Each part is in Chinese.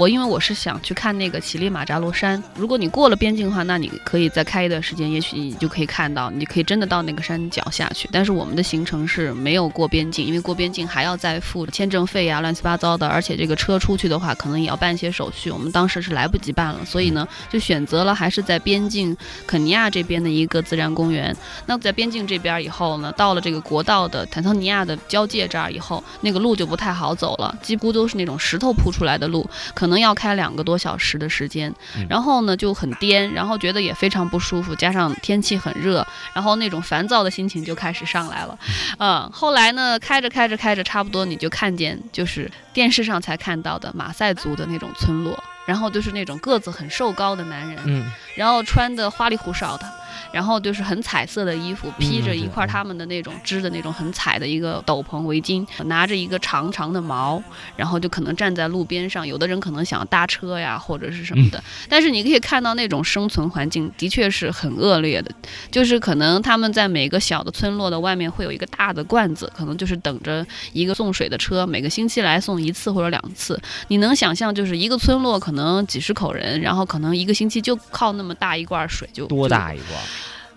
我因为我是想去看那个乞力马扎罗山，如果你过了边境的话，那你可以再开一段时间，也许你就可以看到，你可以真的到那个山脚下去。但是我们的行程是没有过边境，因为过边境还要再付签证费呀，乱七八糟的，而且这个车出去的话，可能也要办一些手续，我们当时是来不及办了，所以呢，就选择了还是在边境肯尼亚这边的一个自然公园。那在边境这边以后呢，到了这个国道的坦桑尼亚的交界这儿以后，那个路就不太好走了，几乎都是那种石头铺出来的路，可能要开两个多小时的时间。然后呢就很颠，然后觉得也非常不舒服，加上天气很热，然后那种烦躁的心情就开始上来了。嗯，后来呢开着开着开着，差不多你就看见就是电视上才看到的马赛族的那种村落，然后就是那种个子很瘦高的男人，嗯，然后穿的花里胡哨的。然后就是很彩色的衣服，披着一块他们的那种织的那种很彩的一个斗篷围巾，拿着一个长长的矛，然后就可能站在路边上。有的人可能想搭车呀，或者是什么的。但是你可以看到那种生存环境的确是很恶劣的，就是可能他们在每个小的村落的外面会有一个大的罐子，可能就是等着一个送水的车，每个星期来送一次或者两次。你能想象，就是一个村落可能几十口人，然后可能一个星期就靠那么大一罐水就多大一罐？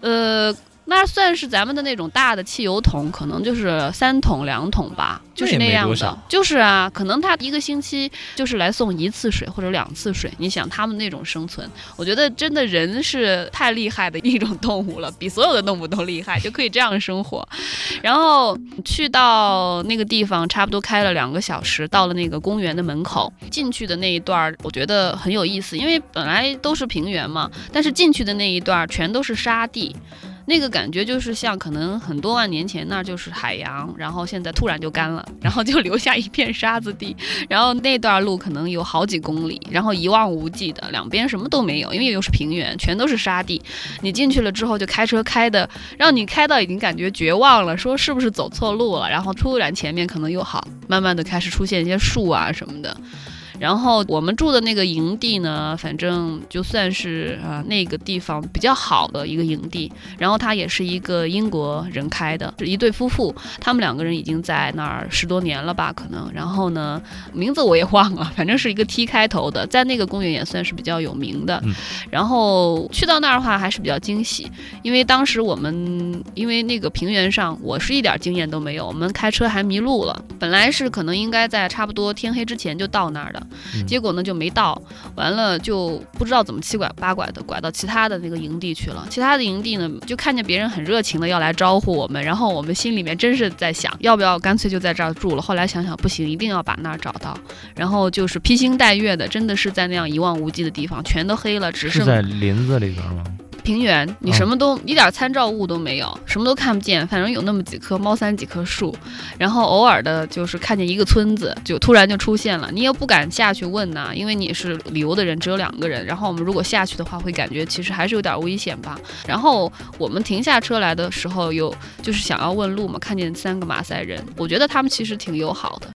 呃，那算是咱们的那种大的汽油桶，可能就是三桶两桶吧，就是那样的。就是啊，可能他一个星期就是来送一次水或者两次水。你想他们那种生存，我觉得真的人是太厉害的一种动物了，比所有的动物都厉害，就可以这样生活。然后去到那个地方，差不多开了两个小时，到了那个公园的门口，进去的那一段我觉得很有意思，因为本来都是平原嘛，但是进去的那一段全都是沙地。那个感觉就是像可能很多万年前那就是海洋，然后现在突然就干了，然后就留下一片沙子地，然后那段路可能有好几公里，然后一望无际的，两边什么都没有，因为又是平原，全都是沙地。你进去了之后就开车开的，让你开到已经感觉绝望了，说是不是走错路了？然后突然前面可能又好，慢慢的开始出现一些树啊什么的。然后我们住的那个营地呢，反正就算是啊那个地方比较好的一个营地。然后它也是一个英国人开的，是一对夫妇，他们两个人已经在那儿十多年了吧，可能。然后呢，名字我也忘了，反正是一个 T 开头的，在那个公园也算是比较有名的。然后去到那儿的话还是比较惊喜，因为当时我们因为那个平原上我是一点经验都没有，我们开车还迷路了。本来是可能应该在差不多天黑之前就到那儿的。结果呢就没到，完了就不知道怎么七拐八拐的拐到其他的那个营地去了。其他的营地呢，就看见别人很热情的要来招呼我们，然后我们心里面真是在想，要不要干脆就在这儿住了。后来想想不行，一定要把那儿找到。然后就是披星戴月的，真的是在那样一望无际的地方，全都黑了，只剩在林子里边吗？平原，你什么都一点参照物都没有，什么都看不见。反正有那么几棵猫山几棵树，然后偶尔的就是看见一个村子，就突然就出现了。你也不敢下去问呐，因为你是旅游的人，只有两个人。然后我们如果下去的话，会感觉其实还是有点危险吧。然后我们停下车来的时候，有就是想要问路嘛，看见三个马赛人，我觉得他们其实挺友好的。